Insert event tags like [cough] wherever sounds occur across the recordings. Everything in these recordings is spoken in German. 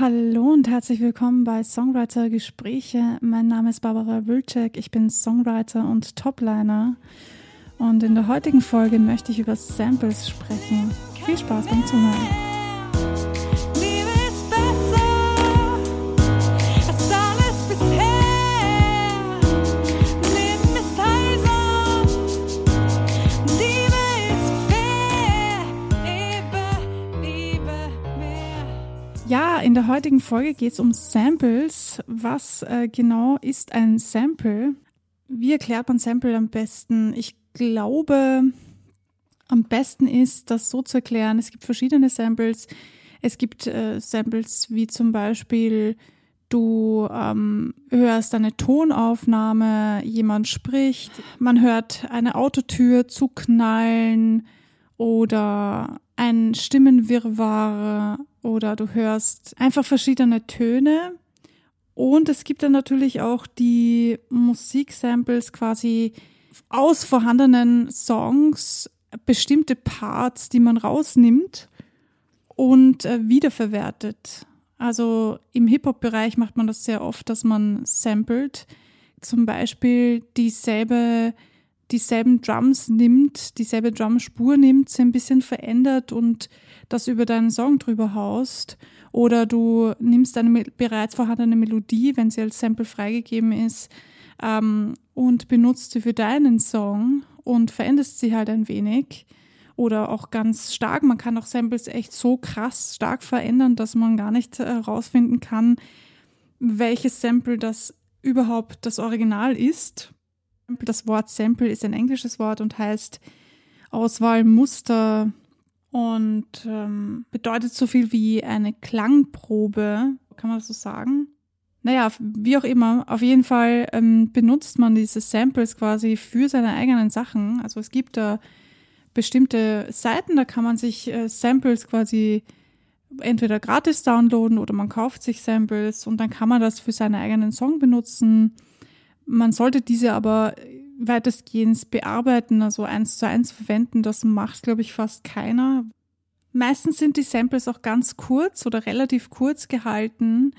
Hallo und herzlich willkommen bei Songwriter Gespräche. Mein Name ist Barbara Wilczek, ich bin Songwriter und Topliner. Und in der heutigen Folge möchte ich über Samples sprechen. Viel Spaß beim Zuhören. Der heutigen Folge geht es um Samples. Was äh, genau ist ein Sample? Wie erklärt man Sample am besten? Ich glaube, am besten ist, das so zu erklären. Es gibt verschiedene Samples. Es gibt äh, Samples wie zum Beispiel, du ähm, hörst eine Tonaufnahme, jemand spricht, man hört eine Autotür zuknallen oder ein Stimmenwirrwarr oder du hörst einfach verschiedene Töne. Und es gibt dann natürlich auch die Musiksamples quasi aus vorhandenen Songs, bestimmte Parts, die man rausnimmt und äh, wiederverwertet. Also im Hip-Hop-Bereich macht man das sehr oft, dass man samplet. Zum Beispiel dieselbe dieselben Drums nimmt, dieselbe Drumspur nimmt, sie ein bisschen verändert und das über deinen Song drüber haust. Oder du nimmst eine bereits vorhandene Melodie, wenn sie als Sample freigegeben ist, ähm, und benutzt sie für deinen Song und veränderst sie halt ein wenig. Oder auch ganz stark. Man kann auch Samples echt so krass stark verändern, dass man gar nicht herausfinden kann, welches Sample das überhaupt das Original ist. Das Wort Sample ist ein englisches Wort und heißt Auswahl, Muster und ähm, bedeutet so viel wie eine Klangprobe. Kann man das so sagen? Naja, wie auch immer, auf jeden Fall ähm, benutzt man diese Samples quasi für seine eigenen Sachen. Also es gibt da bestimmte Seiten, da kann man sich äh, Samples quasi entweder gratis downloaden oder man kauft sich Samples und dann kann man das für seinen eigenen Song benutzen. Man sollte diese aber weitestgehend bearbeiten, also eins zu eins verwenden. Das macht, glaube ich, fast keiner. Meistens sind die Samples auch ganz kurz oder relativ kurz gehalten.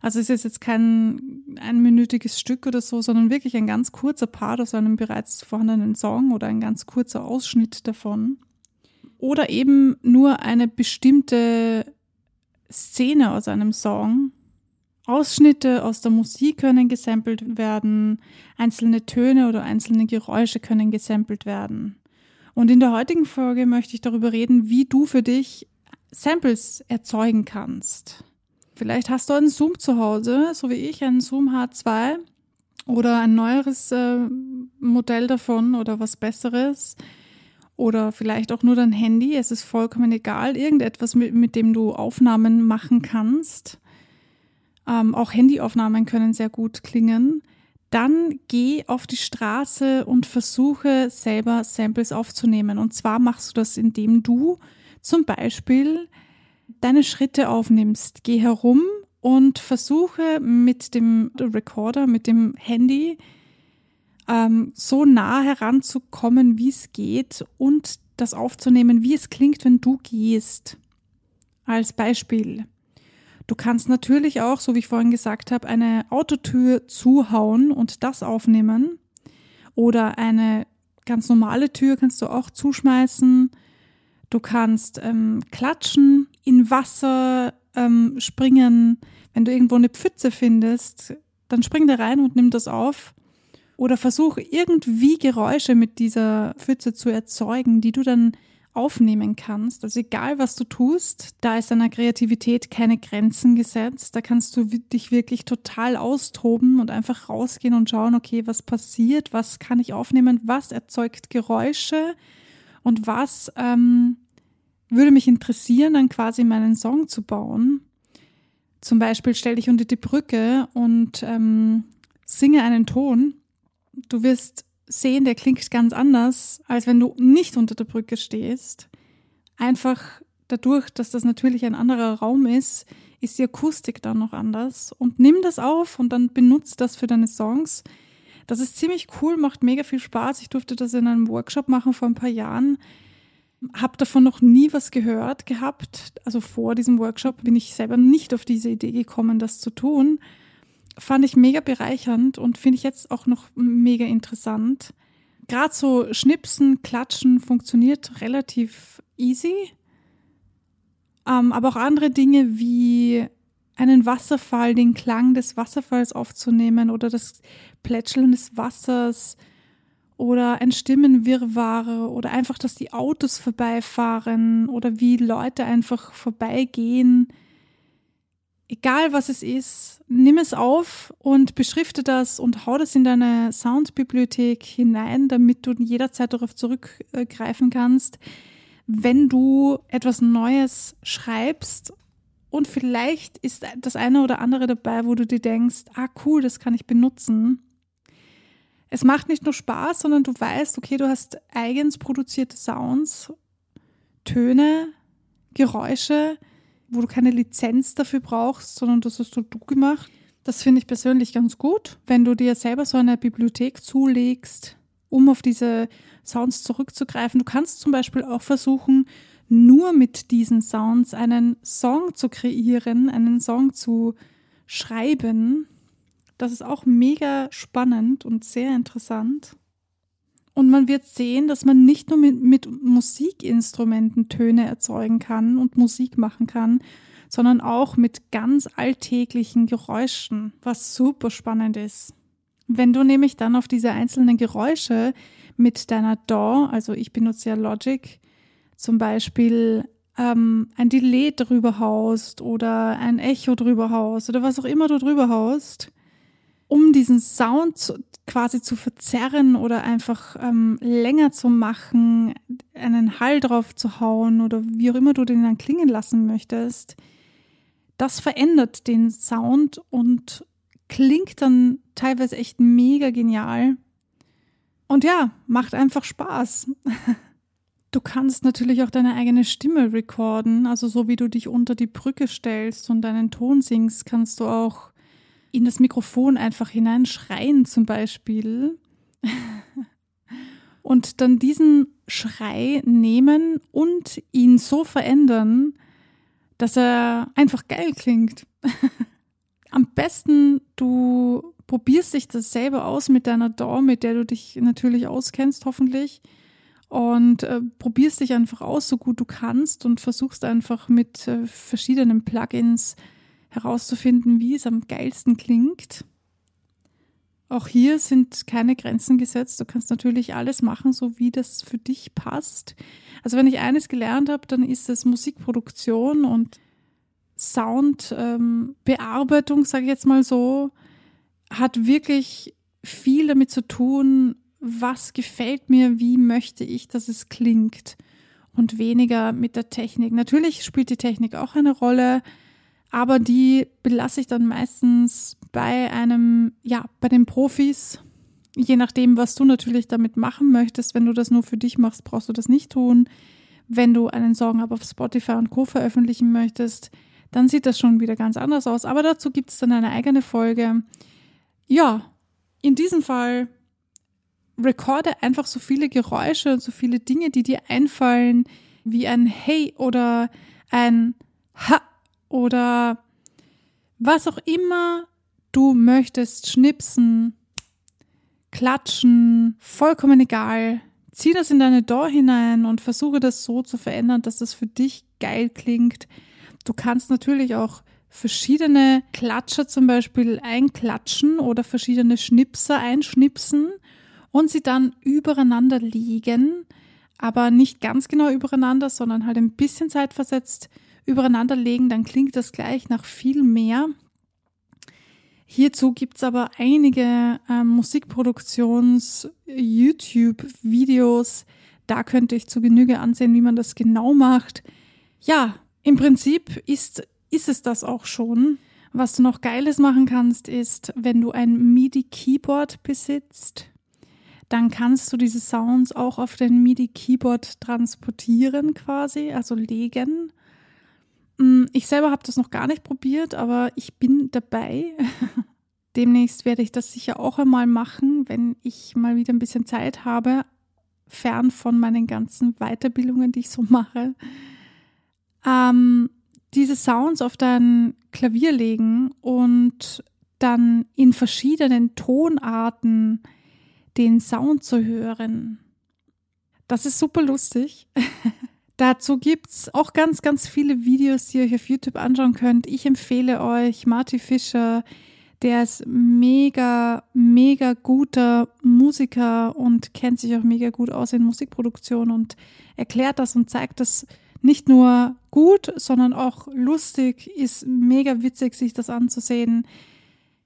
Also es ist jetzt kein einminütiges Stück oder so, sondern wirklich ein ganz kurzer Part aus einem bereits vorhandenen Song oder ein ganz kurzer Ausschnitt davon. Oder eben nur eine bestimmte Szene aus einem Song, Ausschnitte aus der Musik können gesampelt werden, einzelne Töne oder einzelne Geräusche können gesampelt werden. Und in der heutigen Folge möchte ich darüber reden, wie du für dich Samples erzeugen kannst. Vielleicht hast du einen Zoom zu Hause, so wie ich, einen Zoom H2 oder ein neueres äh, Modell davon oder was Besseres oder vielleicht auch nur dein Handy. Es ist vollkommen egal, irgendetwas, mit, mit dem du Aufnahmen machen kannst. Ähm, auch Handyaufnahmen können sehr gut klingen. Dann geh auf die Straße und versuche selber Samples aufzunehmen. Und zwar machst du das, indem du zum Beispiel deine Schritte aufnimmst. Geh herum und versuche mit dem Recorder, mit dem Handy ähm, so nah heranzukommen, wie es geht und das aufzunehmen, wie es klingt, wenn du gehst. Als Beispiel. Du kannst natürlich auch, so wie ich vorhin gesagt habe, eine Autotür zuhauen und das aufnehmen. Oder eine ganz normale Tür kannst du auch zuschmeißen. Du kannst ähm, klatschen, in Wasser ähm, springen. Wenn du irgendwo eine Pfütze findest, dann spring da rein und nimm das auf. Oder versuch irgendwie Geräusche mit dieser Pfütze zu erzeugen, die du dann aufnehmen kannst. Also egal, was du tust, da ist deiner Kreativität keine Grenzen gesetzt. Da kannst du dich wirklich total austoben und einfach rausgehen und schauen, okay, was passiert, was kann ich aufnehmen, was erzeugt Geräusche und was ähm, würde mich interessieren, dann quasi meinen Song zu bauen. Zum Beispiel stell dich unter die Brücke und ähm, singe einen Ton. Du wirst sehen, der klingt ganz anders, als wenn du nicht unter der Brücke stehst. Einfach dadurch, dass das natürlich ein anderer Raum ist, ist die Akustik dann noch anders. Und nimm das auf und dann benutze das für deine Songs. Das ist ziemlich cool, macht mega viel Spaß. Ich durfte das in einem Workshop machen vor ein paar Jahren. habe davon noch nie was gehört gehabt. Also vor diesem Workshop bin ich selber nicht auf diese Idee gekommen, das zu tun. Fand ich mega bereichernd und finde ich jetzt auch noch mega interessant. Gerade so Schnipsen, Klatschen funktioniert relativ easy. Ähm, aber auch andere Dinge wie einen Wasserfall, den Klang des Wasserfalls aufzunehmen oder das Plätscheln des Wassers oder ein Stimmenwirrwarr oder einfach, dass die Autos vorbeifahren oder wie Leute einfach vorbeigehen. Egal was es ist, nimm es auf und beschrifte das und hau das in deine Soundbibliothek hinein, damit du jederzeit darauf zurückgreifen kannst, wenn du etwas Neues schreibst. Und vielleicht ist das eine oder andere dabei, wo du dir denkst, ah cool, das kann ich benutzen. Es macht nicht nur Spaß, sondern du weißt, okay, du hast eigens produzierte Sounds, Töne, Geräusche, wo du keine Lizenz dafür brauchst, sondern das hast du du gemacht. Das finde ich persönlich ganz gut, wenn du dir selber so eine Bibliothek zulegst, um auf diese Sounds zurückzugreifen. Du kannst zum Beispiel auch versuchen, nur mit diesen Sounds einen Song zu kreieren, einen Song zu schreiben, das ist auch mega spannend und sehr interessant. Und man wird sehen, dass man nicht nur mit, mit Musikinstrumenten Töne erzeugen kann und Musik machen kann, sondern auch mit ganz alltäglichen Geräuschen, was super spannend ist. Wenn du nämlich dann auf diese einzelnen Geräusche mit deiner DAW, also ich benutze ja Logic, zum Beispiel ähm, ein Delay drüber haust oder ein Echo drüber haust oder was auch immer du drüber haust, um diesen Sound zu, quasi zu verzerren oder einfach ähm, länger zu machen, einen Hall drauf zu hauen oder wie auch immer du den dann klingen lassen möchtest, das verändert den Sound und klingt dann teilweise echt mega genial. Und ja, macht einfach Spaß. [laughs] Du kannst natürlich auch deine eigene Stimme recorden, also so wie du dich unter die Brücke stellst und deinen Ton singst, kannst du auch in das Mikrofon einfach hineinschreien zum Beispiel [laughs] und dann diesen Schrei nehmen und ihn so verändern, dass er einfach geil klingt. [laughs] Am besten du probierst dich das selber aus mit deiner DAW, mit der du dich natürlich auskennst, hoffentlich. Und äh, probierst dich einfach aus, so gut du kannst und versuchst einfach mit äh, verschiedenen Plugins herauszufinden, wie es am geilsten klingt. Auch hier sind keine Grenzen gesetzt. Du kannst natürlich alles machen, so wie das für dich passt. Also wenn ich eines gelernt habe, dann ist es Musikproduktion und Soundbearbeitung, ähm, sage ich jetzt mal so, hat wirklich viel damit zu tun, was gefällt mir, wie möchte ich, dass es klingt und weniger mit der Technik. Natürlich spielt die Technik auch eine Rolle, aber die belasse ich dann meistens bei einem, ja, bei den Profis. Je nachdem, was du natürlich damit machen möchtest. Wenn du das nur für dich machst, brauchst du das nicht tun. Wenn du einen Song aber auf Spotify und Co. veröffentlichen möchtest, dann sieht das schon wieder ganz anders aus. Aber dazu gibt es dann eine eigene Folge. Ja, in diesem Fall recorde einfach so viele Geräusche und so viele Dinge, die dir einfallen, wie ein Hey oder ein Ha oder was auch immer du möchtest, schnipsen, klatschen, vollkommen egal. Zieh das in deine Door hinein und versuche das so zu verändern, dass das für dich geil klingt. Du kannst natürlich auch verschiedene Klatscher zum Beispiel einklatschen oder verschiedene Schnipser einschnipsen und sie dann übereinander liegen, aber nicht ganz genau übereinander, sondern halt ein bisschen zeitversetzt übereinander legen, dann klingt das gleich nach viel mehr. Hierzu gibt es aber einige äh, Musikproduktions-YouTube-Videos. Da könnte ich zu Genüge ansehen, wie man das genau macht. Ja, im Prinzip ist, ist es das auch schon. Was du noch Geiles machen kannst, ist, wenn du ein MIDI-Keyboard besitzt, dann kannst du diese Sounds auch auf dein MIDI-Keyboard transportieren quasi, also legen. Mm, ich selber habe das noch gar nicht probiert, aber ich bin dabei. [laughs] Demnächst werde ich das sicher auch einmal machen, wenn ich mal wieder ein bisschen Zeit habe. fern von meinen ganzen Weiterbildungen, die ich so mache. Ähm, diese Sounds auf dein Klavier legen und dann in verschiedenen Tonarten den Sound zu hören. Das ist super lustig. [laughs] Dazu gibt es auch ganz, ganz viele Videos, die ihr euch auf YouTube anschauen könnt. Ich empfehle euch Marty Fischer, der ist mega, mega guter Musiker und kennt sich auch mega gut aus in Musikproduktion und erklärt das und zeigt das nicht nur gut, sondern auch lustig. Ist mega witzig, sich das anzusehen.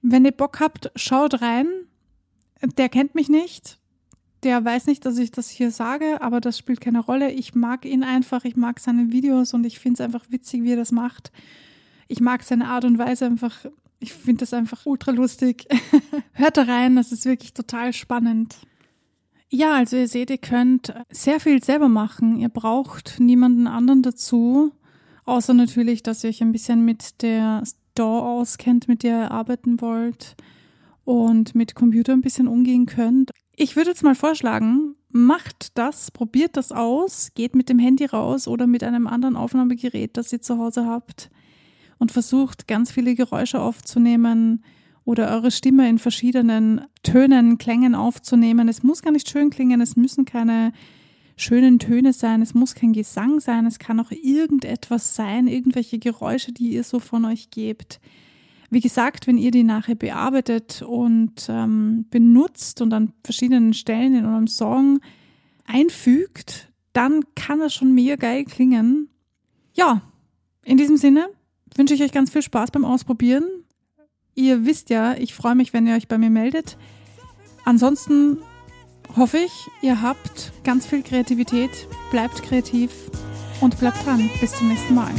Wenn ihr Bock habt, schaut rein. Der kennt mich nicht. Der weiß nicht, dass ich das hier sage, aber das spielt keine Rolle. Ich mag ihn einfach, ich mag seine Videos und ich finde es einfach witzig, wie er das macht. Ich mag seine Art und Weise einfach. Ich finde das einfach ultra lustig. [laughs] Hört da rein, das ist wirklich total spannend. Ja, also ihr seht, ihr könnt sehr viel selber machen. Ihr braucht niemanden anderen dazu, außer natürlich, dass ihr euch ein bisschen mit der Store auskennt, mit der ihr arbeiten wollt und mit Computer ein bisschen umgehen könnt. Ich würde jetzt mal vorschlagen, macht das, probiert das aus, geht mit dem Handy raus oder mit einem anderen Aufnahmegerät, das ihr zu Hause habt und versucht ganz viele Geräusche aufzunehmen oder eure Stimme in verschiedenen Tönen, Klängen aufzunehmen. Es muss gar nicht schön klingen, es müssen keine schönen Töne sein, es muss kein Gesang sein, es kann auch irgendetwas sein, irgendwelche Geräusche, die ihr so von euch gebt. Wie gesagt, wenn ihr die nachher bearbeitet und ähm, benutzt und an verschiedenen Stellen in eurem Song einfügt, dann kann das schon mega geil klingen. Ja, in diesem Sinne wünsche ich euch ganz viel Spaß beim Ausprobieren. Ihr wisst ja, ich freue mich, wenn ihr euch bei mir meldet. Ansonsten hoffe ich, ihr habt ganz viel Kreativität, bleibt kreativ und bleibt dran. Bis zum nächsten Mal.